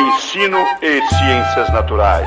Ensino e Ciências Naturais.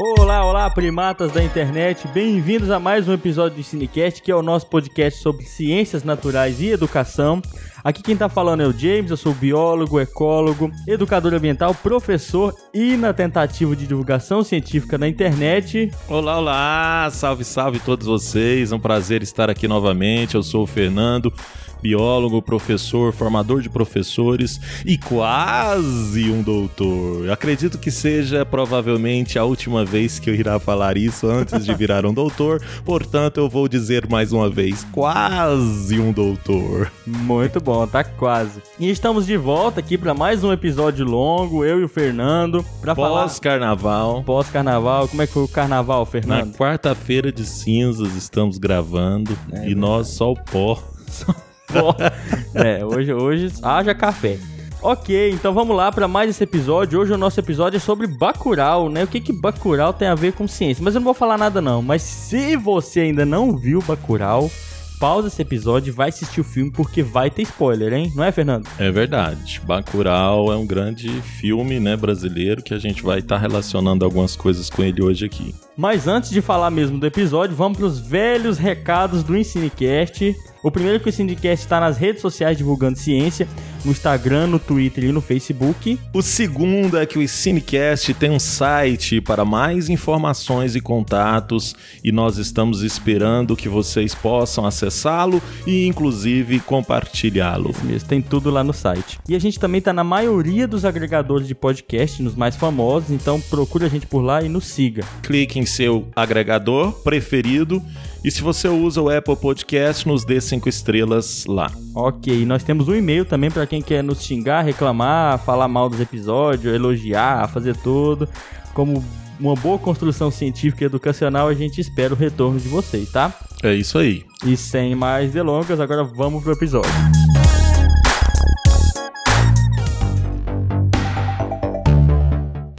Olá, olá, primatas da internet. Bem-vindos a mais um episódio do Cinecast, que é o nosso podcast sobre ciências naturais e educação. Aqui quem tá falando é o James, eu sou biólogo, ecólogo, educador ambiental, professor e na tentativa de divulgação científica na internet. Olá, olá! Salve, salve todos vocês. É um prazer estar aqui novamente. Eu sou o Fernando biólogo, professor, formador de professores e quase um doutor. Eu acredito que seja provavelmente a última vez que eu irá falar isso antes de virar um doutor, portanto eu vou dizer mais uma vez, quase um doutor. Muito bom, tá quase. E estamos de volta aqui para mais um episódio longo, eu e o Fernando, para falar pós-carnaval. Pós-carnaval, como é que foi o carnaval, Fernando? Na quarta-feira de cinzas estamos gravando é, e nós só o pó. Só é, hoje, hoje haja café. Ok, então vamos lá para mais esse episódio. Hoje o nosso episódio é sobre Bacurau, né? O que que Bacurau tem a ver com ciência? Mas eu não vou falar nada não. Mas se você ainda não viu Bacurau, pausa esse episódio e vai assistir o filme porque vai ter spoiler, hein? Não é, Fernando? É verdade. Bacurau é um grande filme, né, brasileiro que a gente vai estar tá relacionando algumas coisas com ele hoje aqui. Mas antes de falar mesmo do episódio, vamos para os velhos recados do Ensinecast. O primeiro é que o Syndicast está nas redes sociais divulgando ciência, no Instagram, no Twitter e no Facebook. O segundo é que o Cinecast tem um site para mais informações e contatos e nós estamos esperando que vocês possam acessá-lo e inclusive compartilhá-lo. Isso mesmo, tem tudo lá no site. E a gente também está na maioria dos agregadores de podcast, nos mais famosos, então procure a gente por lá e nos siga. Clique em seu agregador preferido e se você usa o Apple Podcast, nos dê cinco estrelas lá. Ok, nós temos um e-mail também para quem quer nos xingar, reclamar, falar mal dos episódios, elogiar, fazer tudo. Como uma boa construção científica e educacional, a gente espera o retorno de vocês, tá? É isso aí. E sem mais delongas, agora vamos pro episódio.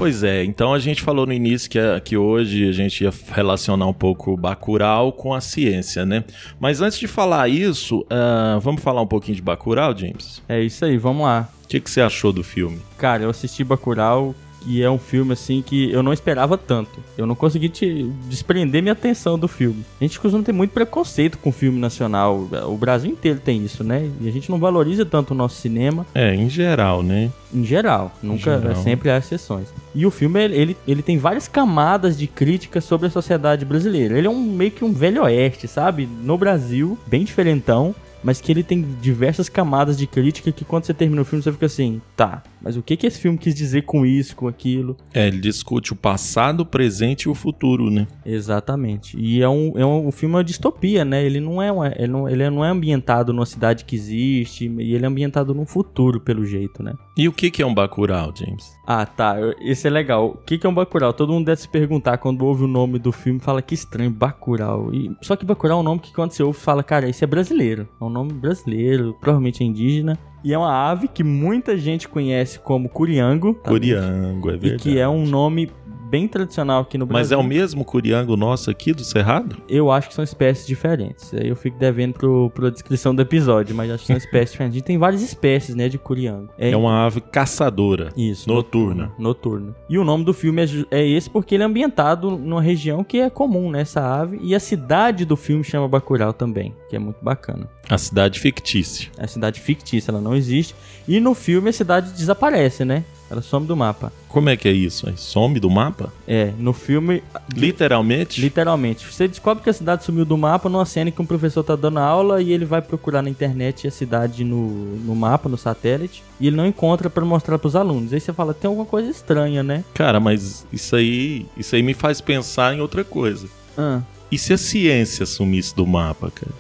Pois é, então a gente falou no início que, que hoje a gente ia relacionar um pouco o Bacurau com a ciência, né? Mas antes de falar isso, uh, vamos falar um pouquinho de Bacurau, James? É isso aí, vamos lá. O que, que você achou do filme? Cara, eu assisti Bacurau e é um filme assim que eu não esperava tanto. Eu não consegui te desprender minha atenção do filme. A gente costuma ter muito preconceito com o filme nacional. O Brasil inteiro tem isso, né? E a gente não valoriza tanto o nosso cinema. É, em geral, né? Em geral, nunca, em geral. sempre há exceções. E o filme ele, ele tem várias camadas de crítica sobre a sociedade brasileira. Ele é um meio que um velho oeste, sabe? No Brasil, bem diferentão mas que ele tem diversas camadas de crítica que quando você termina o filme você fica assim, tá, mas o que que esse filme quis dizer com isso, com aquilo? É, ele discute o passado, o presente e o futuro, né? Exatamente. E é um, é um, o filme é uma distopia, né? Ele não é uma, ele não, ele não é ambientado numa cidade que existe, e ele é ambientado num futuro, pelo jeito, né? E o que que é um Bacurau, James? Ah, tá. Esse é legal. O que que é um Bacurau? Todo mundo deve se perguntar quando ouve o nome do filme, fala que estranho, Bacurau. E, só que Bacurau é um nome que quando você ouve, fala, cara, esse é brasileiro. É um nome brasileiro, provavelmente é indígena. E é uma ave que muita gente conhece como curiango. Curiango, é verdade. E que é um nome bem tradicional aqui no Brasil. Mas é o mesmo curiango nosso aqui do Cerrado? Eu acho que são espécies diferentes. Aí eu fico devendo pro, pra descrição do episódio, mas acho que são espécies diferentes. A gente tem várias espécies, né, de curiango. É, é uma ave caçadora. Isso. Noturna. Noturna. E o nome do filme é, é esse porque ele é ambientado numa região que é comum nessa né, ave. E a cidade do filme chama Bacurau também, que é muito bacana. A cidade fictícia. É a cidade fictícia, ela não existe. E no filme a cidade desaparece, né? Ela some do mapa. Como é que é isso? Some do mapa? É, no filme. Literalmente? Literalmente. Você descobre que a cidade sumiu do mapa numa cena que um professor tá dando aula e ele vai procurar na internet a cidade no, no mapa, no satélite, e ele não encontra para mostrar para os alunos. Aí você fala, tem alguma coisa estranha, né? Cara, mas isso aí, isso aí me faz pensar em outra coisa. Ah. E se a ciência sumisse do mapa, cara?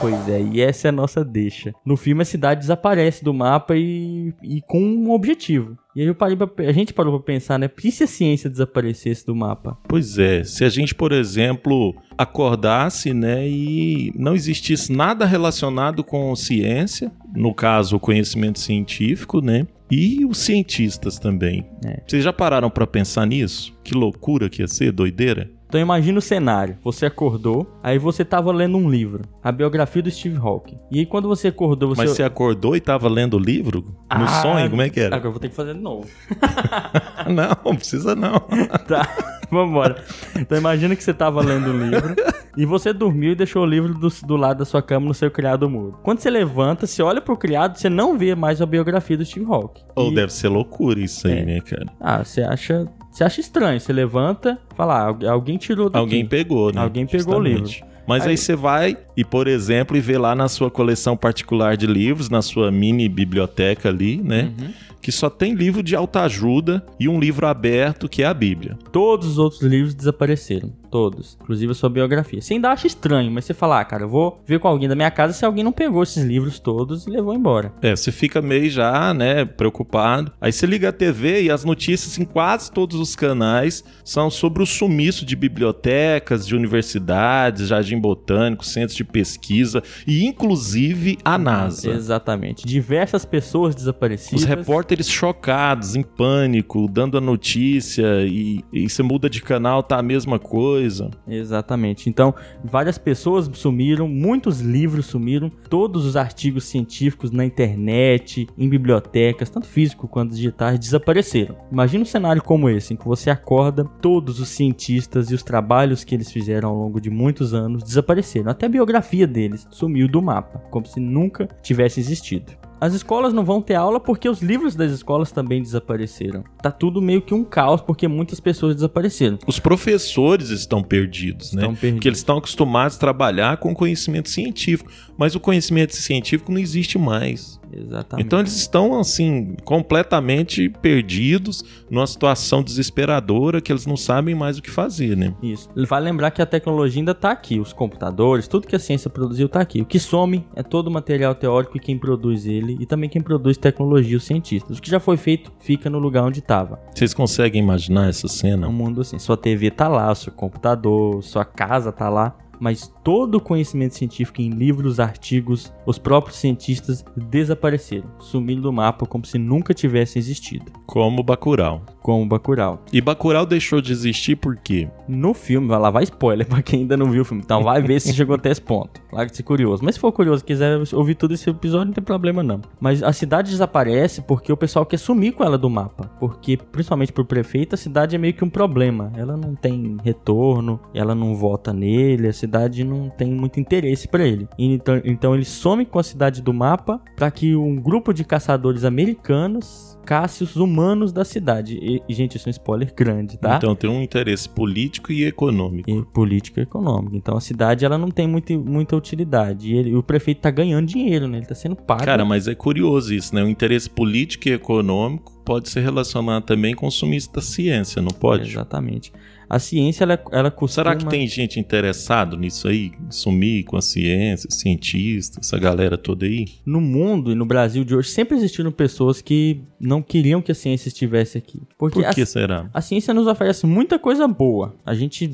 Pois é, e essa é a nossa deixa. No filme a cidade desaparece do mapa e, e com um objetivo. E aí eu parei pra, a gente parou pra pensar, né? E se a ciência desaparecesse do mapa? Pois é, se a gente, por exemplo, acordasse, né, e não existisse nada relacionado com ciência, no caso, o conhecimento científico, né? E os cientistas também. É. Vocês já pararam para pensar nisso? Que loucura que ia ser, doideira? Então imagina o cenário. Você acordou, aí você tava lendo um livro, a biografia do Steve Hawking. E aí quando você acordou, você... Mas você acordou e tava lendo o livro? No Ah, sonho? Como é que era? Agora eu vou ter que fazer de novo. não, não precisa não. Tá, vambora. Então imagina que você tava lendo um livro e você dormiu e deixou o livro do, do lado da sua cama no seu criado mudo. Quando você levanta, você olha pro criado, você não vê mais a biografia do Steve Hawking. Ou E- deve ser loucura isso aí, É. né, cara? Ah, você acha, você acha estranho. Você levanta, fala, ah, algu- alguém tirou daqui. Alguém pegou, né? Alguém pegou o Justamente. Mas aí, Aí- você vai e, por exemplo, e vê lá na sua coleção particular de livros, na sua mini biblioteca ali, né? Uhum. Que só tem livro de autoajuda e um livro aberto que é a Bíblia. Todos os outros livros desapareceram. Todos. Inclusive a sua biografia. Você ainda acha estranho, mas você fala, ah, cara, eu vou ver com alguém da minha casa se alguém não pegou esses livros todos e levou embora. É, você fica meio já, né, preocupado. Aí você liga a TV e as notícias em quase todos os canais são sobre o sumiço de bibliotecas, de universidades, jardim botânico, centros de pesquisa e inclusive a NASA. Exatamente. Diversas pessoas desaparecidas. Os repórteres chocados, em pânico, dando a notícia e, e você muda de canal, tá a mesma coisa. Exatamente. Então, várias pessoas sumiram, muitos livros sumiram, todos os artigos científicos na internet, em bibliotecas, tanto físico quanto digitais, desapareceram. Imagina um cenário como esse, em que você acorda, todos os cientistas e os trabalhos que eles fizeram ao longo de muitos anos desapareceram. Até a biografia deles sumiu do mapa, como se nunca tivesse existido. As escolas não vão ter aula porque os livros das escolas também desapareceram. Tá tudo meio que um caos porque muitas pessoas desapareceram. Os professores estão perdidos, né? Estão perdidos. Porque eles estão acostumados a trabalhar com conhecimento científico, mas o conhecimento científico não existe mais. Exatamente. Então eles estão assim completamente perdidos, numa situação desesperadora que eles não sabem mais o que fazer, né? Isso. Vale lembrar que a tecnologia ainda tá aqui, os computadores, tudo que a ciência produziu tá aqui. O que some é todo o material teórico e quem produz ele, e também quem produz tecnologia, os cientistas. O que já foi feito fica no lugar onde estava. Vocês conseguem imaginar essa cena? Um mundo assim. Sua TV tá lá, seu computador, sua casa tá lá. Mas todo o conhecimento científico em livros, artigos, os próprios cientistas desapareceram, sumindo do mapa como se nunca tivessem existido, Como Bacurau. como Bacurau. E Bacurau deixou de existir por quê? No filme, vai lá, vai spoiler pra quem ainda não viu o filme. Então vai ver se chegou até esse ponto. Larga de ser curioso. Mas se for curioso, quiser ouvir todo esse episódio, não tem problema não. Mas a cidade desaparece porque o pessoal quer sumir com ela do mapa. Porque, principalmente pro prefeito, a cidade é meio que um problema. Ela não tem retorno, ela não vota nele, a cidade não tem muito interesse pra ele. Então, então ele some com a cidade do mapa pra que um grupo de caçadores americanos casse os humanos da cidade. E, e, gente, isso é um spoiler grande, tá? Então tem um interesse político e econômico. e política e econômica. Então a cidade ela não tem muito, muita utilidade. E ele- o prefeito tá ganhando dinheiro, né? Ele tá sendo pago. Cara, mas é curioso isso, né? O interesse político e econômico pode ser relacionado também com o sumiço da ciência, não pode? Exatamente. A ciência ela, ela costuma... Será que tem gente interessado nisso aí? Sumir com a ciência, cientistas, essa galera toda aí? No mundo e no Brasil de hoje sempre existiram pessoas que não queriam que a ciência estivesse aqui. Porque Por que a, será? a ciência nos oferece muita coisa boa. A gente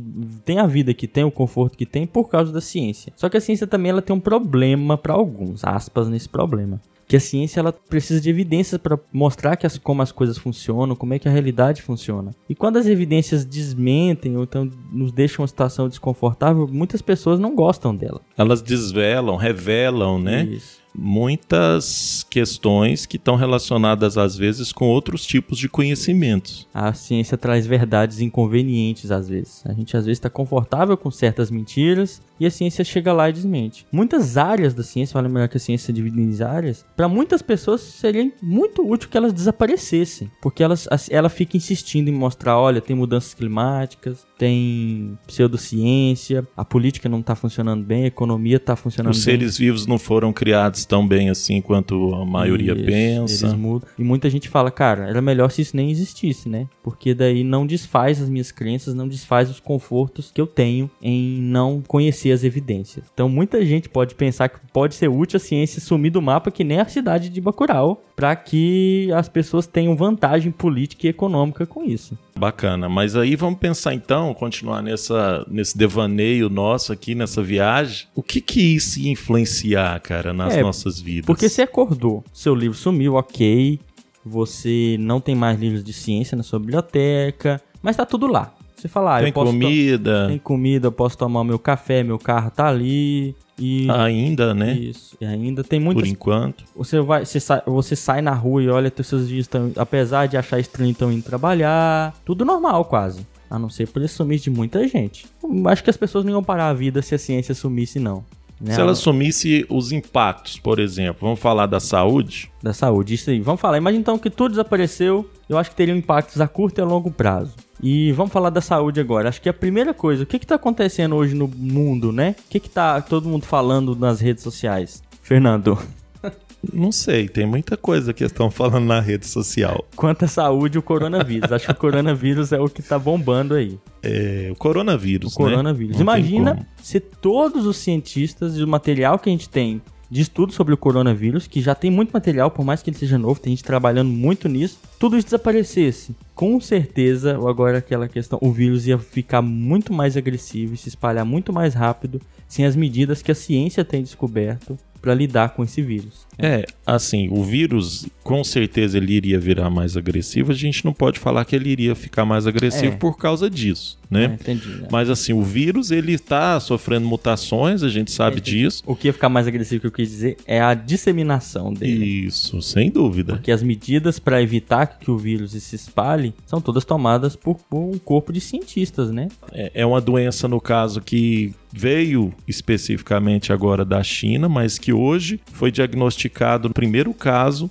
tem a vida que tem, o conforto que tem por causa da ciência. Só que a ciência também ela tem um problema para alguns, aspas nesse problema. Que a ciência ela precisa de evidências para mostrar que as, como as coisas funcionam, como é que a realidade funciona. E quando as evidências desmentem ou então nos deixam uma situação desconfortável, muitas pessoas não gostam dela. Elas desvelam, revelam, né? Isso. Muitas questões que estão relacionadas às vezes com outros tipos de conhecimentos. A ciência traz verdades inconvenientes às vezes. A gente às vezes está confortável com certas mentiras e a ciência chega lá e desmente. Muitas áreas da ciência, vale lembrar que a ciência dividida em áreas, para muitas pessoas seria muito útil que elas desaparecessem, porque elas, ela fica insistindo em mostrar, olha, tem mudanças climáticas, tem pseudociência, a política não está funcionando bem, a economia está funcionando Os bem. seres vivos não foram criados tão bem assim quanto a maioria Isso, pensa. Eles mudam. E muita gente fala, cara, era melhor se isso nem existisse, né? Porque daí não desfaz as minhas crenças, não desfaz os confortos que eu tenho em não conhecer as evidências. Então muita gente pode pensar que pode ser útil a ciência sumir do mapa que nem a cidade de Bacurau, para que as pessoas tenham vantagem política e econômica com isso. Bacana, mas aí vamos pensar então, continuar nessa, nesse devaneio nosso aqui, nessa viagem. O que que isso ia influenciar, cara, nas É, nossas vidas? Porque você acordou, seu livro sumiu, ok. Você não tem mais livros de ciência na sua biblioteca, mas tá tudo lá. Você fala, ah, tem eu posso comida. Tem comida, eu posso tomar meu café, meu carro tá ali. E ainda, né? Isso. E ainda tem muitas. Por enquanto. Você vai, você sai, você sai na rua e olha, seus dias estão, apesar de achar estranho, estão indo trabalhar. Tudo normal, quase. A não ser por esse sumiço de muita gente. Acho que as pessoas não iam parar a vida se a ciência sumisse, não. Né? Se ela sumisse os impactos, por exemplo, vamos falar da saúde? Da saúde, isso aí. Vamos falar. Imagina então que tudo desapareceu, eu acho que teriam impactos a curto e a longo prazo. E vamos falar da saúde agora. Acho que a primeira coisa, o que está acontecendo hoje no mundo, né? O que está todo mundo falando nas redes sociais? Fernando. Não sei, tem muita coisa que estão falando na rede social. Quanto à saúde, o coronavírus. Acho que o coronavírus é o que tá bombando aí. É, o coronavírus, o coronavírus. Né? Imagina se todos os cientistas e o material que a gente tem de estudo sobre o coronavírus, que já tem muito material, por mais que ele seja novo, tem gente trabalhando muito nisso, tudo isso desaparecesse. Com certeza, agora aquela questão, o vírus ia ficar muito mais agressivo e se espalhar muito mais rápido sem as medidas que a ciência tem descoberto para lidar com esse vírus. É, assim, o vírus com certeza ele iria virar mais agressivo. A gente não pode falar que ele iria ficar mais agressivo é. por causa disso, né? É, entendi. Né? Mas assim, o vírus ele está sofrendo mutações, a gente sabe disso. O que ia ficar mais agressivo que eu quis dizer é a disseminação dele. Isso, sem dúvida. Porque as medidas para evitar que o vírus se espalhe são todas tomadas por, por um corpo de cientistas, né? É, é uma doença no caso que veio especificamente agora da China, mas que hoje foi diagnosticado no primeiro caso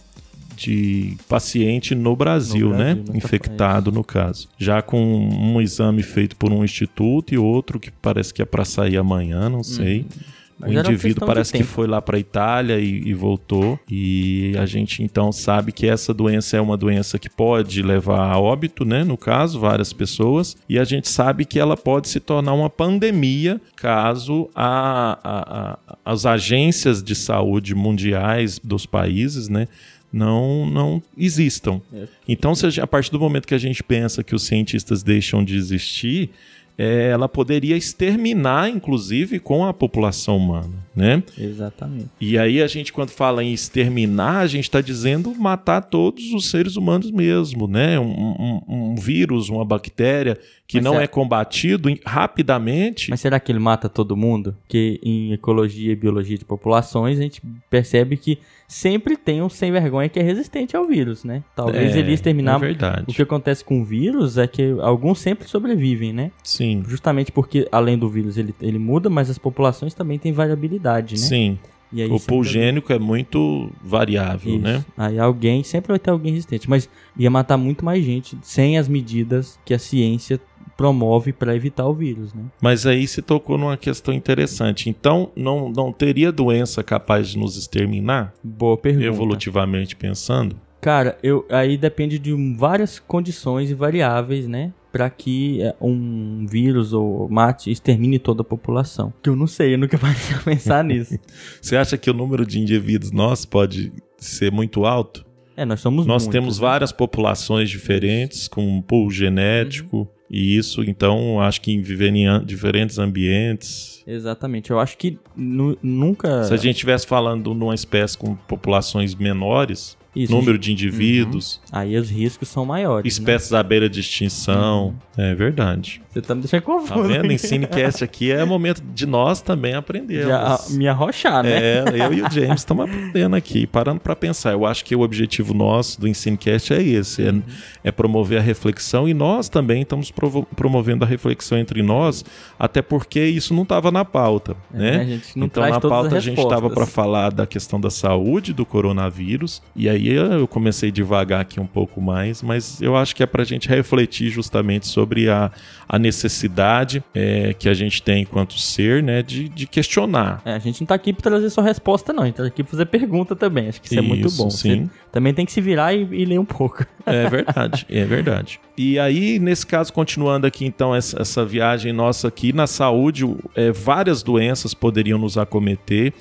de paciente no Brasil, no Brasil né? Infectado no caso. Já com um exame feito por um instituto e outro que parece que é para sair amanhã, não sei. Uhum. O indivíduo parece que foi lá para a Itália e, e, voltou. E a gente então sabe que essa doença é uma doença que pode levar a óbito, né? No caso, várias pessoas. E a gente sabe que ela pode se tornar uma pandemia caso a, a, a, as agências de saúde mundiais dos países, né? não não existam. É. Então, a, a partir do momento que a gente pensa que os cientistas deixam de existir, é, ela poderia exterminar, inclusive, com a população humana, né? Exatamente. E aí a gente, quando fala em exterminar, a gente está dizendo matar todos os seres humanos mesmo, né? Um, um, um vírus, uma bactéria que Mas não será... é combatido rapidamente. Mas será que ele mata todo mundo? Que em ecologia e biologia de populações a gente percebe que sempre tem um sem vergonha que é resistente ao vírus, né? Talvez é, ele exterminar. É verdade. O que acontece com o vírus é que alguns sempre sobrevivem, né? Sim. Justamente porque, além do vírus, ele, ele muda, mas as populações também têm variabilidade, né? Sim. Aí, o pulgênico é muito variável, Isso. né? Aí alguém, sempre vai ter alguém resistente, mas ia matar muito mais gente sem as medidas que a ciência promove para evitar o vírus, né? Mas aí se tocou numa questão interessante. Então, não, não teria doença capaz de nos exterminar? Boa pergunta. Evolutivamente pensando? Cara, eu, aí depende de várias condições e variáveis, né? Para que é, um vírus ou mate extermine toda a população. Que eu não sei, eu nunca parei a pensar nisso. Você acha que o número de indivíduos nós pode ser muito alto? É, nós somos Nós muitos, temos né? várias populações diferentes, com um pool genético. Uhum. E isso, então, acho que viver em diferentes ambientes. Exatamente. Eu acho que nunca. Se a gente estivesse falando numa espécie com populações menores, isso, número de indivíduos. Uhum. Aí os riscos são maiores. Espécies né? à beira de extinção. Uhum. É verdade. Você tá me deixando confuso. Tá vendo? Ensinecast aqui é momento de nós também aprendermos. Já, me arrochar, né? É, eu e o James estamos aprendendo aqui, parando para pensar. Eu acho que o objetivo nosso do Ensinecast é esse: é, uhum. é, é promover a reflexão e nós também estamos promovendo a reflexão entre nós, até porque isso não estava na pauta, é, né? então na pauta a gente estava para falar da questão da saúde do coronavírus e aí eu comecei devagar aqui um pouco mais, mas eu acho que é para a gente refletir justamente sobre a, a necessidade é, que a gente tem enquanto ser, né, de, de questionar. É, a gente não está aqui para trazer só resposta, não. A gente está aqui para fazer pergunta também. Acho que isso, isso é muito bom. Sim. Você também tem que se virar e, e, ler um pouco. É verdade, é verdade. E aí, nesse caso, continuando aqui, então, essa, essa viagem nossa aqui na saúde, é, várias doenças poderiam nos acometer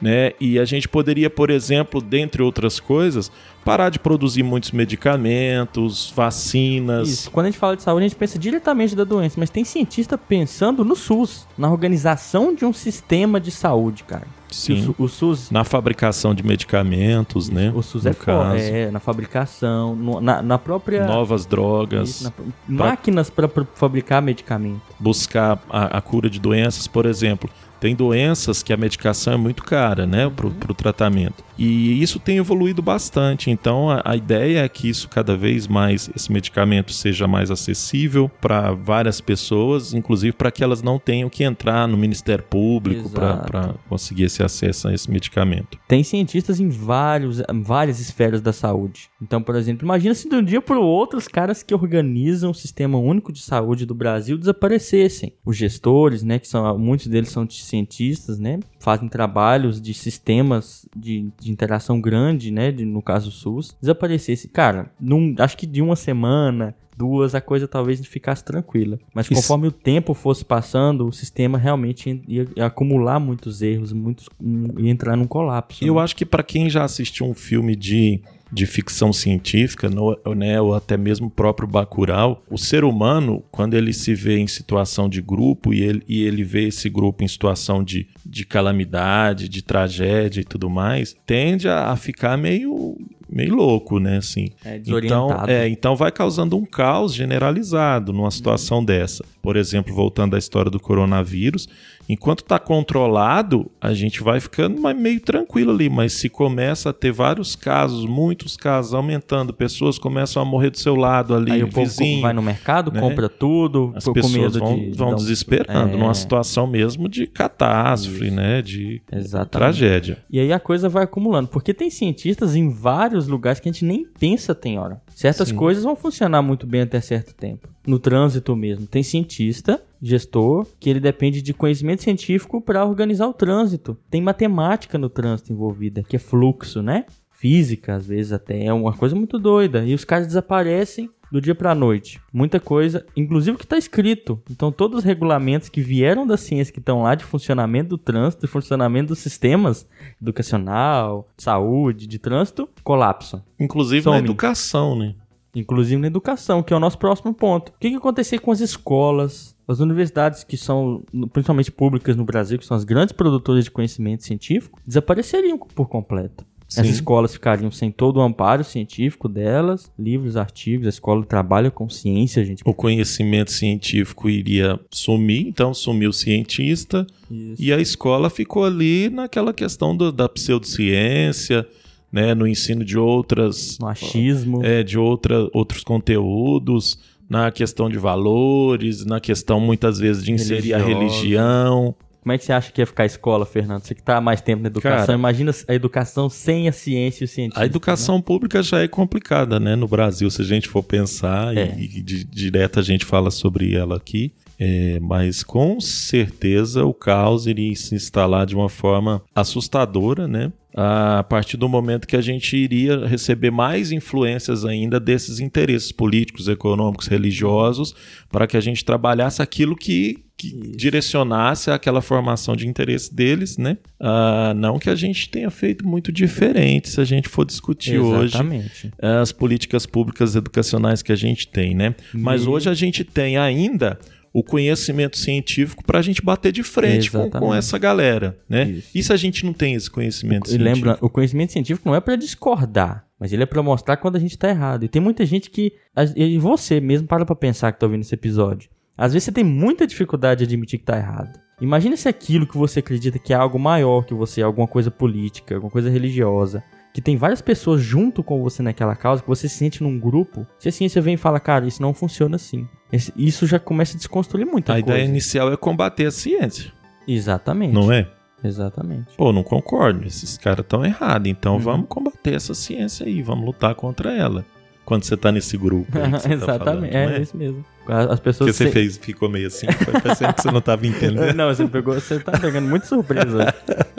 né? E a gente poderia, por exemplo, dentre outras coisas, parar de produzir muitos medicamentos, vacinas. Isso. Quando a gente fala de saúde, a gente pensa diretamente da doença, mas tem cientista pensando no SUS, na organização de um sistema de saúde, cara. Sim. O, o, SUS. Na fabricação de medicamentos, né? O SUS é foda. É, na fabricação, no, na, na própria. Novas drogas. Isso, na, máquinas para fabricar medicamento. Buscar a, a cura de doenças, por exemplo. Tem doenças que a medicação é muito cara, né, para o uhum. tratamento. E isso tem evoluído bastante. Então a, a, ideia é que isso cada vez mais, esse medicamento seja mais acessível para várias pessoas, inclusive para que elas não tenham que entrar no Ministério Público para conseguir esse acesso a esse medicamento. Tem cientistas em vários, várias esferas da saúde. Então, por exemplo, imagina se de um dia para o outro os caras que organizam o Sistema Único de Saúde do Brasil desaparecessem. Os gestores, né, que são muitos deles são cientistas, né, fazem trabalhos de sistemas de, de interação grande, né, de, no caso SUS, desaparecesse. Cara, num, acho que de uma semana, duas, a coisa talvez ficasse tranquila. Mas conforme Isso. o tempo fosse passando, o sistema realmente ia, ia acumular muitos erros, muitos, um, ia entrar num colapso. Eu né? acho que para quem já assistiu um filme de de ficção científica, no, né, ou até mesmo o próprio Bacurau, o ser humano, quando ele se vê em situação de grupo e ele, e ele vê esse grupo em situação de, de calamidade, de tragédia e tudo mais, tende a, a ficar meio meio louco, né, assim. É, então, é, então vai causando um caos generalizado numa situação dessa. Por exemplo, voltando à história do coronavírus, Enquanto está controlado, a gente vai ficando meio tranquilo ali, mas se começa a ter vários casos, muitos casos aumentando, pessoas começam a morrer do seu lado ali, Aí o vizinho, vai no mercado, né? compra tudo, as pessoas vão, de, vão desesperando, é... numa situação mesmo de catástrofe, Isso. né, de Exatamente. tragédia. E aí a coisa vai acumulando, porque tem cientistas em vários lugares que a gente nem pensa tem hora. Certas Sim. coisas vão funcionar muito bem até certo tempo. No trânsito mesmo, tem cientista gestor que ele depende de conhecimento científico para organizar o trânsito. Tem matemática no trânsito envolvida, que é fluxo, né? Física, às vezes até é uma coisa muito doida. E os caras desaparecem do dia para a noite. Muita coisa, inclusive o que está escrito. Então, todos os regulamentos que vieram da ciência, que estão lá de funcionamento do trânsito, de funcionamento dos sistemas educacional, saúde, de trânsito, colapsam. Inclusive Some. na educação, né? Inclusive na educação, que é o nosso próximo ponto. O que, que acontecer com as escolas, as universidades que são, principalmente públicas no Brasil, que são as grandes produtoras de conhecimento científico, desapareceriam por completo. Sim. As escolas ficariam sem todo o amparo científico delas, livros, artigos, a escola trabalha com ciência, gente. O conhecimento científico iria sumir, então sumiu o cientista, Isso. e a escola ficou ali naquela questão do, da pseudociência, né, no ensino de outras... Machismo. É, de outra, outros conteúdos, na questão de valores, na questão muitas vezes de inserir Religiosa. a religião. Como é que você acha que ia ficar a escola, Fernando? Você que está há mais tempo na educação, Cara, imagina a educação sem a ciência e o cientista. A educação né? pública já é complicada, né? No Brasil, se a gente for pensar, é. e, e de, direto a gente fala sobre ela aqui, é, mas com certeza o caos iria se instalar de uma forma assustadora, né? A partir do momento que a gente iria receber mais influências ainda desses interesses políticos, econômicos, religiosos, para que a gente trabalhasse aquilo que, que direcionasse aquela formação de interesse deles, né? Uh, não que a gente tenha feito muito diferente se a gente for discutir Exatamente. hoje as políticas públicas educacionais que a gente tem, né? Mas hoje a gente tem ainda o conhecimento científico para a gente bater de frente com, com, essa galera, né? Isso. E se a gente não tem esse conhecimento e científico? Lembra, o conhecimento científico não é para discordar, mas ele é para mostrar quando a gente está errado. E tem muita gente que, e você mesmo para para pensar que está ouvindo esse episódio. Às vezes você tem muita dificuldade de admitir que está errado. Imagina se aquilo que você acredita que é algo maior que você, alguma coisa política, alguma coisa religiosa, que tem várias pessoas junto com você naquela causa, que você se sente num grupo, se a ciência vem e fala, cara, isso não funciona assim. Isso já começa a desconstruir muita a coisa. A ideia inicial é combater a ciência. Exatamente. Não é? Exatamente. Pô, não concordo. Esses caras estão errados. Então uhum. vamos combater essa ciência aí, vamos lutar contra ela. Quando você tá nesse grupo. Tá Exatamente, falando, é, é, isso mesmo. As pessoas. que você se... fez, ficou meio assim, foi parecendo que você não tava entendendo. não, você pegou, você tá pegando muito surpresa.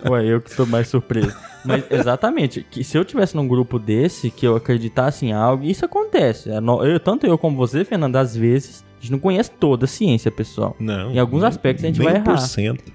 Ué, eu que estou mais surpreso. Mas exatamente, que se eu tivesse num grupo desse, que eu acreditasse em algo, isso acontece. É eu, tanto eu como você, Fernando, às vezes a gente não conhece toda a ciência, pessoal. Não. Em alguns aspectos a gente vai errar.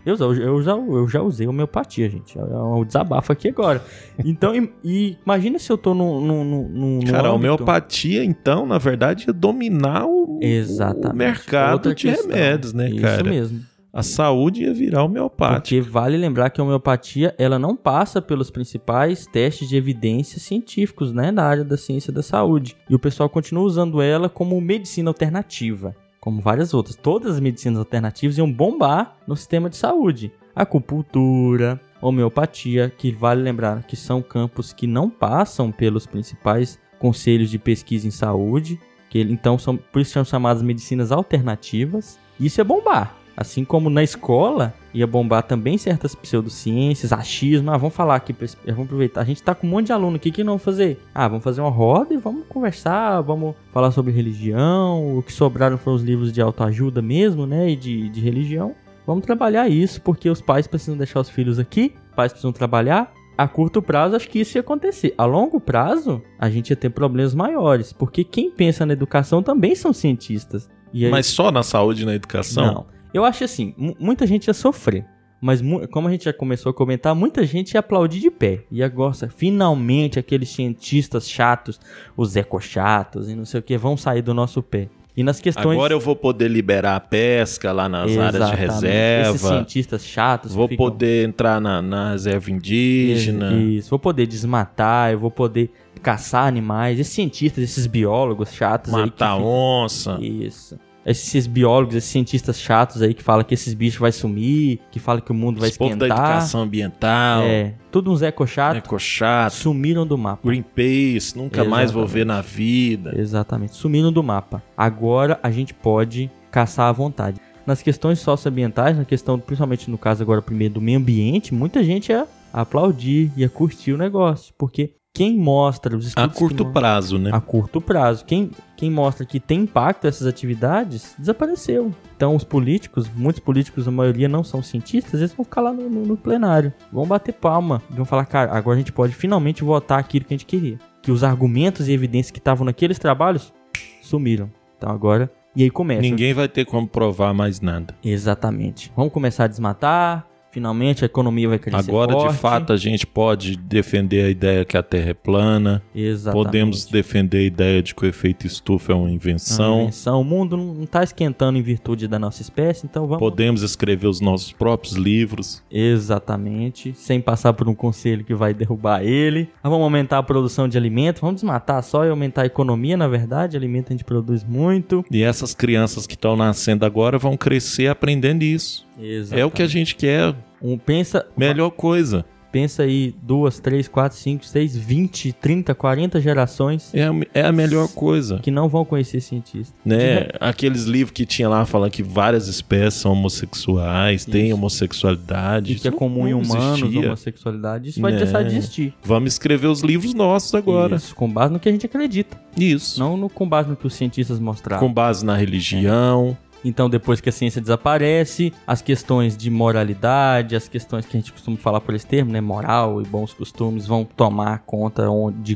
Eu, eu, já, eu já usei homeopatia, gente. É um desabafo aqui agora. Então, e, e imagina se eu tô no. no, no, no Cara, a homeopatia, então, na verdade, é dominar o, Exatamente. o mercado de remédios, né, Isso cara? Isso mesmo. A saúde ia virar homeopática. Porque vale lembrar que a homeopatia, ela não passa pelos principais testes de evidências científicos, né, na área da ciência da saúde. E o pessoal continua usando ela como medicina alternativa, como várias outras. Todas as medicinas alternativas iam bombar no sistema de saúde. Acupuntura, homeopatia, que vale lembrar que são campos que não passam pelos principais conselhos de pesquisa em saúde, que então são por isso são chamadas medicinas alternativas. Isso é bombar. Assim como na escola ia bombar também certas pseudociências, achismo. Ah, vamos falar aqui, vamos aproveitar. A gente tá com um monte de aluno aqui que não vamos fazer. Ah, vamos fazer uma roda e vamos conversar, vamos falar sobre religião. O que sobraram foram os livros de autoajuda mesmo, né? E de, de religião. Vamos trabalhar isso, porque os pais precisam deixar os filhos aqui, os pais precisam trabalhar. A curto prazo, acho que isso ia acontecer. A longo prazo, a gente ia ter problemas maiores, porque quem pensa na educação também são cientistas. Aí... Mas só na saúde e na educação? Não. Eu acho assim, muita gente ia sofrer. Mas como a gente já começou a comentar, muita gente ia aplaudir de pé. Ia gostar. Finalmente aqueles cientistas chatos, os ecochatos e não sei o que, vão sair do nosso pé. E nas questões. Agora eu vou poder liberar a pesca lá nas Exatamente. áreas de reserva. Esses cientistas chatos. Vou ficam... poder entrar na, na reserva indígena. Isso, vou poder desmatar, eu vou poder caçar animais. Esses cientistas, esses biólogos chatos. Matar onça. Isso esses biólogos, esses cientistas chatos aí que falam que esses bichos vai sumir, que falam que o mundo vai Esse esquentar. Povo da educação ambiental. É, tudo uns eco chato. Eco chato. Sumiram do mapa. Greenpeace, nunca Exatamente. mais vou ver na vida. Exatamente, sumiram do mapa. Agora a gente pode caçar à vontade. Nas questões socioambientais, na questão, principalmente no caso agora primeiro do meio ambiente, muita gente ia aplaudir, ia curtir o negócio, porque quem mostra os estudos a curto prazo, né? A curto prazo. Quem, quem mostra que tem impacto essas atividades desapareceu. Então os políticos, muitos políticos, a maioria não são cientistas, eles vão ficar lá no, no, no plenário, vão bater palma, vão falar, cara, agora a gente pode finalmente votar aquilo que a gente queria. Que os argumentos e evidências que estavam naqueles trabalhos sumiram. Então agora e aí começa. Ninguém vai ter como provar mais nada. Exatamente. Vamos começar a desmatar, Finalmente a economia vai crescer Agora, forte. de fato, a gente pode defender a ideia que a Terra é plana. Exatamente. Podemos defender a ideia de que o efeito estufa é uma invenção. Uma invenção. O mundo não está esquentando em virtude da nossa espécie, então vamos... Podemos escrever os nossos próprios livros. Exatamente. Sem passar por um conselho que vai derrubar ele. Vamos aumentar a produção de alimento. Vamos desmatar só e aumentar a economia, na verdade. Alimento a gente produz muito. E essas crianças que estão nascendo agora vão crescer aprendendo isso. Exatamente. É o que a gente quer. Um, pensa. Melhor coisa. Pensa aí, duas, três, quatro, cinco, seis, vinte, trinta, quarenta gerações. É a, é a melhor coisa. Que não vão conhecer cientistas. Né? Aqueles livros que tinha lá falando que várias espécies são homossexuais, isso. têm homossexualidade. E que é comum em humanos homossexualidade. Isso vai né? deixar de existir. Vamos escrever os livros nossos agora. Isso, com base no que a gente acredita. Isso. Não no, com base no que os cientistas mostraram. Com base na religião. É. Então, depois que a ciência desaparece, as questões de moralidade, as questões que a gente costuma falar por esse termo, né, moral e bons costumes, vão tomar conta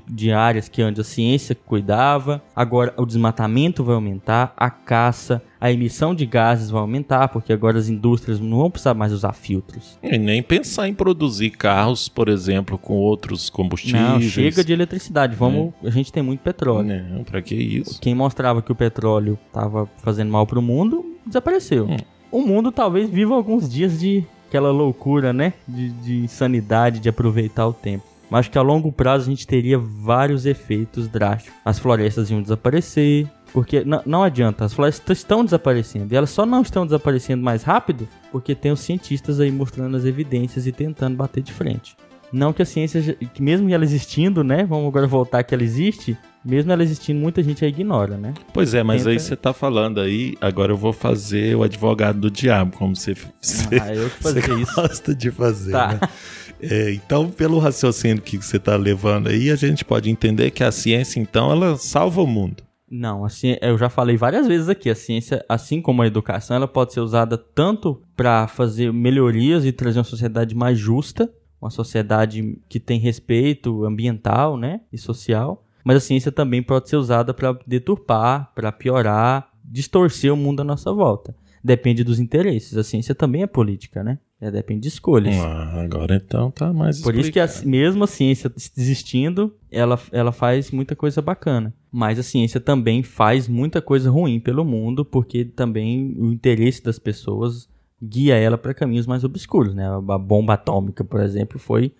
de, áreas que antes a ciência cuidava. Agora, o desmatamento vai aumentar, a caça, a emissão de gases vai aumentar, porque agora as indústrias não vão precisar mais usar filtros. E nem pensar em produzir carros, por exemplo, com outros combustíveis. Não, chega de eletricidade. Vamos, é. a gente tem muito petróleo. Não, para que isso? Quem mostrava que o petróleo estava fazendo mal para o mundo, desapareceu. Hum. O mundo talvez viva alguns dias de aquela loucura, né? De, de insanidade, de aproveitar o tempo. Mas acho que a longo prazo a gente teria vários efeitos drásticos. As florestas iam desaparecer, porque não adianta, as florestas estão desaparecendo. E elas só não estão desaparecendo mais rápido porque tem os cientistas aí mostrando as evidências e tentando bater de frente. Não que a ciência, que mesmo ela existindo, né? Vamos agora voltar que ela existe. Mesmo ela existindo, muita gente a ignora, né? Pois é, mas Tenta... aí você tá falando aí, agora eu vou fazer o advogado do diabo, como você, você, ah, eu que fazer você isso. gosta de fazer, tá. né? É, então, pelo raciocínio que você está levando aí, a gente pode entender que a ciência, então, ela salva o mundo. Não, assim, eu já falei várias vezes aqui, a ciência, assim como a educação, ela pode ser usada tanto para fazer melhorias e trazer uma sociedade mais justa, uma sociedade que tem respeito ambiental, né, e social, mas a ciência também pode ser usada para deturpar, para piorar, distorcer o mundo à nossa volta. Depende dos interesses. A ciência também é política, né? É, depende de escolhas. Ah, agora então tá mais Por explicado. isso que a, mesmo a ciência existindo, ela, ela faz muita coisa bacana. Mas a ciência também faz muita coisa ruim pelo mundo, porque também o interesse das pessoas guia ela para caminhos mais obscuros, né? A bomba atômica, por exemplo, foi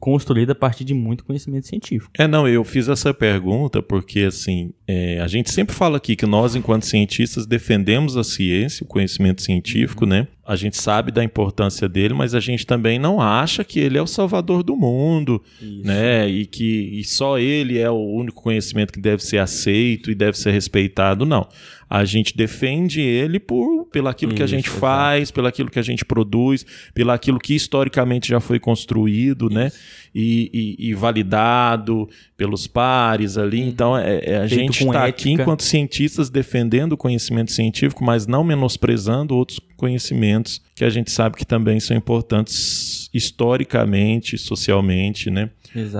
construída a partir de muito conhecimento científico. É, não, eu fiz essa pergunta porque, assim, é, a gente sempre fala aqui que nós, enquanto cientistas, defendemos a ciência, o conhecimento científico, uhum. né? A gente sabe da importância dele, mas a gente também não acha que ele é o salvador do mundo, Isso. né? E que e só ele é o único conhecimento que deve ser aceito e deve ser respeitado, não a gente defende ele por pelo aquilo que a gente faz, pelo aquilo que a gente produz, pelo aquilo que historicamente já foi construído, né? E, e, e, validado pelos pares ali. Então, é, é a Feito gente está aqui enquanto cientistas defendendo o conhecimento científico, mas não menosprezando outros conhecimentos que a gente sabe que também são importantes historicamente, socialmente, né?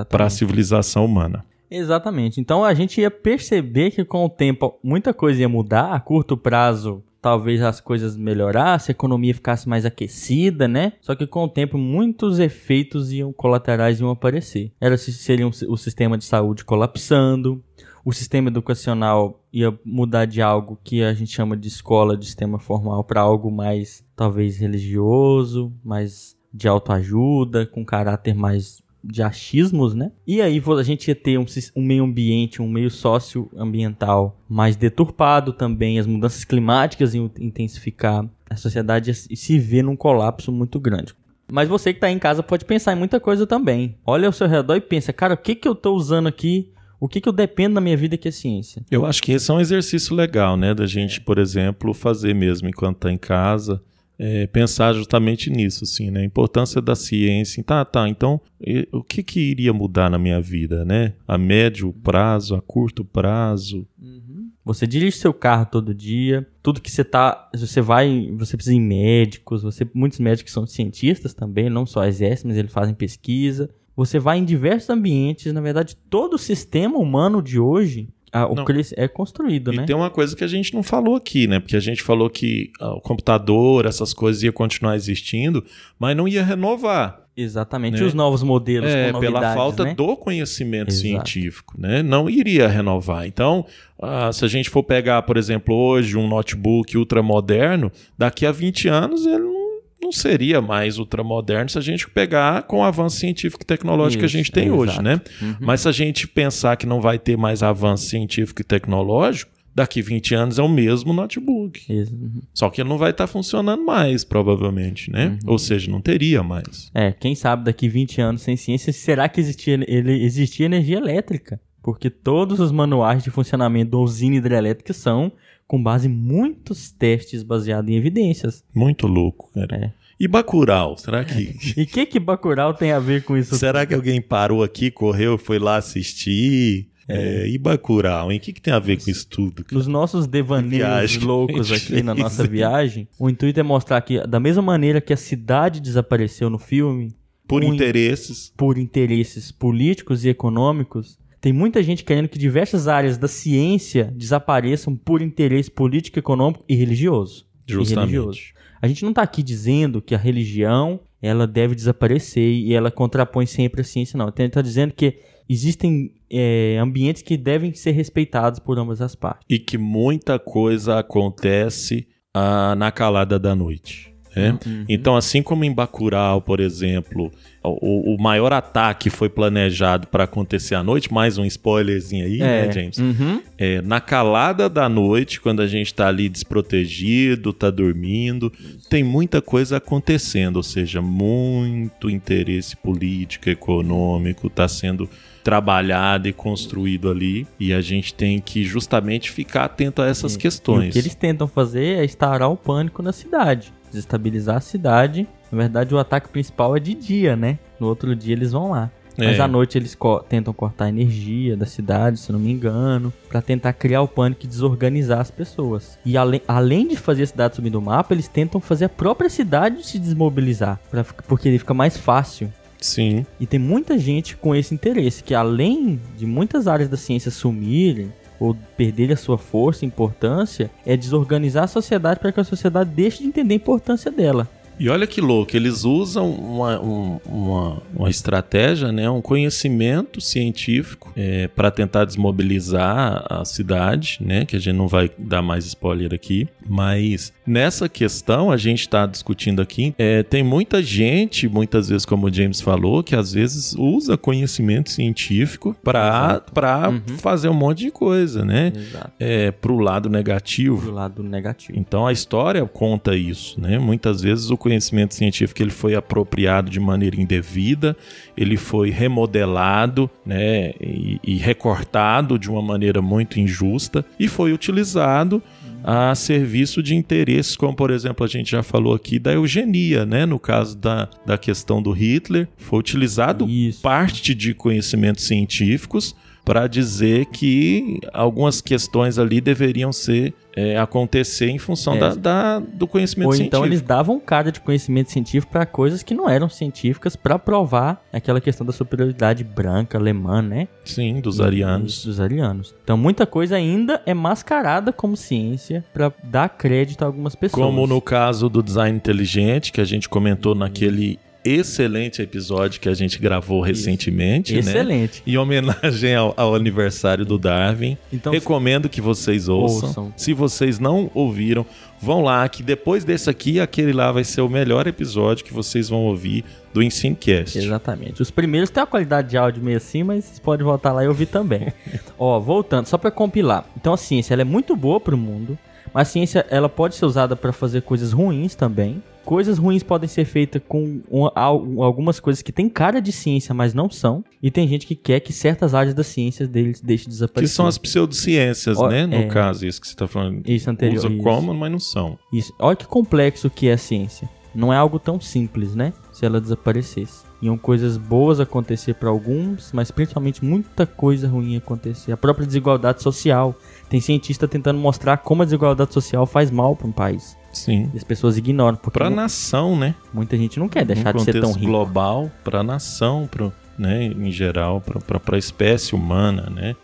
Para a civilização humana. Exatamente. Então a gente ia perceber que com o tempo muita coisa ia mudar, a curto prazo talvez as coisas melhorassem, a economia ficasse mais aquecida, né? Só que com o tempo muitos efeitos iam colaterais iam aparecer. Era seria um, o sistema de saúde colapsando, o sistema educacional ia mudar de algo que a gente chama de escola, de sistema formal, para algo mais talvez religioso, mais de autoajuda, com caráter mais de achismos, né? E aí a gente ia ter um, um meio ambiente, um meio socioambiental mais deturpado também, as mudanças climáticas iam intensificar, a sociedade se vê num colapso muito grande. Mas você que está em casa pode pensar em muita coisa também. Olha ao seu redor e pensa, cara, o que, que eu estou usando aqui o que, que eu dependo da minha vida que é ciência? Eu acho que esse é um exercício legal, né? Da gente, por exemplo, fazer mesmo enquanto está em casa é, pensar justamente nisso, assim, né? A importância da ciência. Tá, tá. Então, o que que iria mudar na minha vida, né? A médio prazo, a curto prazo. Uhum. Você dirige seu carro todo dia, tudo que você tá, você vai, você precisa ir em médicos, você, muitos médicos são cientistas também, não só exército, mas eles fazem pesquisa. Você vai em diversos ambientes, na verdade, todo o sistema humano de hoje ah, o que é construído, e né? tem uma coisa que a gente não falou aqui, né? Porque a gente falou que ah, o computador, essas coisas ia continuar existindo, mas não ia renovar. Exatamente, né? os novos modelos é, pela falta né? do conhecimento Exato. científico, né? Não iria renovar. Então, ah, se a gente for pegar, por exemplo, hoje um notebook ultramoderno, daqui a 20 anos ele não não seria mais ultramoderno se a gente pegar com o avanço científico e tecnológico Isso, que a gente tem é, hoje, né? Uhum. Mas se a gente pensar que não vai ter mais avanço científico e tecnológico, daqui 20 anos é o mesmo notebook. Uhum. Só que ele não vai estar tá funcionando mais, provavelmente, né? Uhum. Ou seja, não teria mais. É, quem sabe daqui 20 anos sem ciência, será que existia, ele, existia energia elétrica? Porque todos os manuais de funcionamento da usina hidrelétrica são com base em muitos testes baseados em evidências. Muito louco, cara. É. E Bacurau, será que... e o que que Bacurau tem a ver com isso? Será que alguém parou aqui, correu, foi lá assistir? É. É, e Bacurau, hein? O que, que tem a ver com isso tudo? Nos nossos devaneios loucos aqui na nossa viagem, o intuito é mostrar que, da mesma maneira que a cidade desapareceu no filme... Por interesses. Por interesses políticos e econômicos, tem muita gente querendo que diversas áreas da ciência desapareçam por interesse político, econômico e religioso. Justamente. E religioso. A gente não está aqui dizendo que a religião ela deve desaparecer e ela contrapõe sempre a ciência, não. Está então, dizendo que existem é, ambientes que devem ser respeitados por ambas as partes. E que muita coisa acontece ah, na calada da noite. Né? Uhum. Então, assim como em Bacurau, por exemplo, o, o maior ataque foi planejado para acontecer à noite, mais um spoilerzinho aí, né, é. né, James? Uhum. É, na calada da noite, quando a gente está ali desprotegido, está dormindo, tem muita coisa acontecendo, ou seja, muito interesse político, econômico está sendo trabalhado e construído ali e a gente tem que justamente ficar atento a essas questões. E o que eles tentam fazer é instaurar o pânico na cidade desestabilizar a cidade. Na verdade, o ataque principal é de dia, né? No outro dia eles vão lá. Mas é. à noite eles co tentam cortar a energia da cidade, se não me engano, para tentar criar o pânico e desorganizar as pessoas. E além, além de fazer a cidade sumir do mapa, eles tentam fazer a própria cidade se desmobilizar, porque ele fica mais fácil. Sim. E tem muita gente com esse interesse, que além de muitas áreas da ciência sumirem, ou perder a sua força e importância é desorganizar a sociedade para que a sociedade deixe de entender a importância dela. E olha que louco, eles usam uma, um, uma, uma estratégia, né, um conhecimento científico é, para tentar desmobilizar a cidade, né, que a gente não vai dar mais spoiler aqui, mas nessa questão a gente está discutindo aqui, é, tem muita gente, muitas vezes como o James falou, que às vezes usa conhecimento científico para uhum. fazer um monte de coisa, né, é, para o lado negativo. Pro lado negativo. Então a história conta isso, né, muitas vezes o conhecimento científico ele foi apropriado de maneira indevida, ele foi remodelado né, e, e recortado de uma maneira muito injusta e foi utilizado a serviço de interesses, como por exemplo a gente já falou aqui da eugenia, né? No caso da, da questão do Hitler, foi utilizado Isso. parte de conhecimentos científicos para dizer que algumas questões ali deveriam ser é, acontecer em função é. da, da, do conhecimento Ou científico. então eles davam cara de conhecimento científico para coisas que não eram científicas para provar aquela questão da superioridade branca alemã, né? Sim, dos arianos. dos arianos. Então muita coisa ainda é mascarada como ciência para dar crédito a algumas pessoas. Como no caso do design inteligente que a gente comentou naquele excelente episódio que a gente gravou Isso. recentemente, né? Excelente. Né? Em homenagem ao, ao, aniversário do Darwin. Então, Recomendo que vocês ouçam. ouçam. Se vocês não ouviram, vão lá, que depois desse aqui, aquele lá vai ser o melhor episódio que vocês vão ouvir do Ensinecast. Exatamente. Os primeiros têm uma qualidade de áudio meio assim, mas vocês podem voltar lá e ouvir também. Ó, voltando, só para compilar. Então a ciência ela é muito boa para o mundo, mas a ciência ela pode ser usada para fazer coisas ruins também coisas ruins podem ser feitas com uma, algumas coisas que têm cara de ciência, mas não são. E tem gente que quer que certas áreas da ciência deles deixem desaparecer. Que são as pseudociências, né? No é, caso, isso que você está falando. Isso anterior. Usa isso. como, mas não são. Isso. Olha que complexo que é a ciência. Não é algo tão simples, né? Se ela desaparecesse. Iam coisas boas acontecer para alguns, mas principalmente muita coisa ruim acontecer. A própria desigualdade social. Tem cientista tentando mostrar como a desigualdade social faz mal para um país. Sim. E as pessoas ignoram. Porque pra nação, né? Muita gente não quer deixar de ser tão rico. global, pra nação, pro, né, em geral, pra, pra espécie humana, né?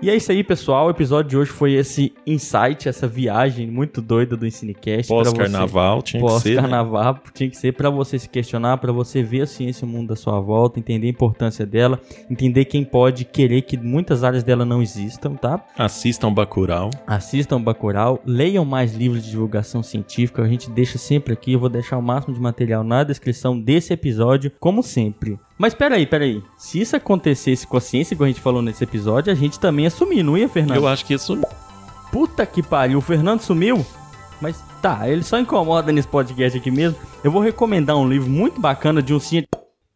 E é isso aí, pessoal. O episódio de hoje foi esse insight, essa viagem muito doida do Ensinecast. Pós-carnaval, tinha Pós que ser. Pós-carnaval, né? tinha que ser para você se questionar, para você ver a ciência e o mundo da sua volta, entender a importância dela, entender quem pode querer que muitas áreas dela não existam, tá? Assistam Bacurau. Assistam Bacurau, leiam mais livros de divulgação científica, a gente deixa sempre aqui, eu vou deixar o máximo de material na descrição desse episódio, como sempre. Mas peraí, peraí. Se isso acontecesse com a ciência, como a gente falou nesse episódio, a gente também ia sumir, não ia, Fernando? Eu acho que ia sumir. Puta que pariu, o Fernando sumiu? Mas tá, ele só incomoda nesse podcast aqui mesmo. Eu vou recomendar um livro muito bacana de um cientista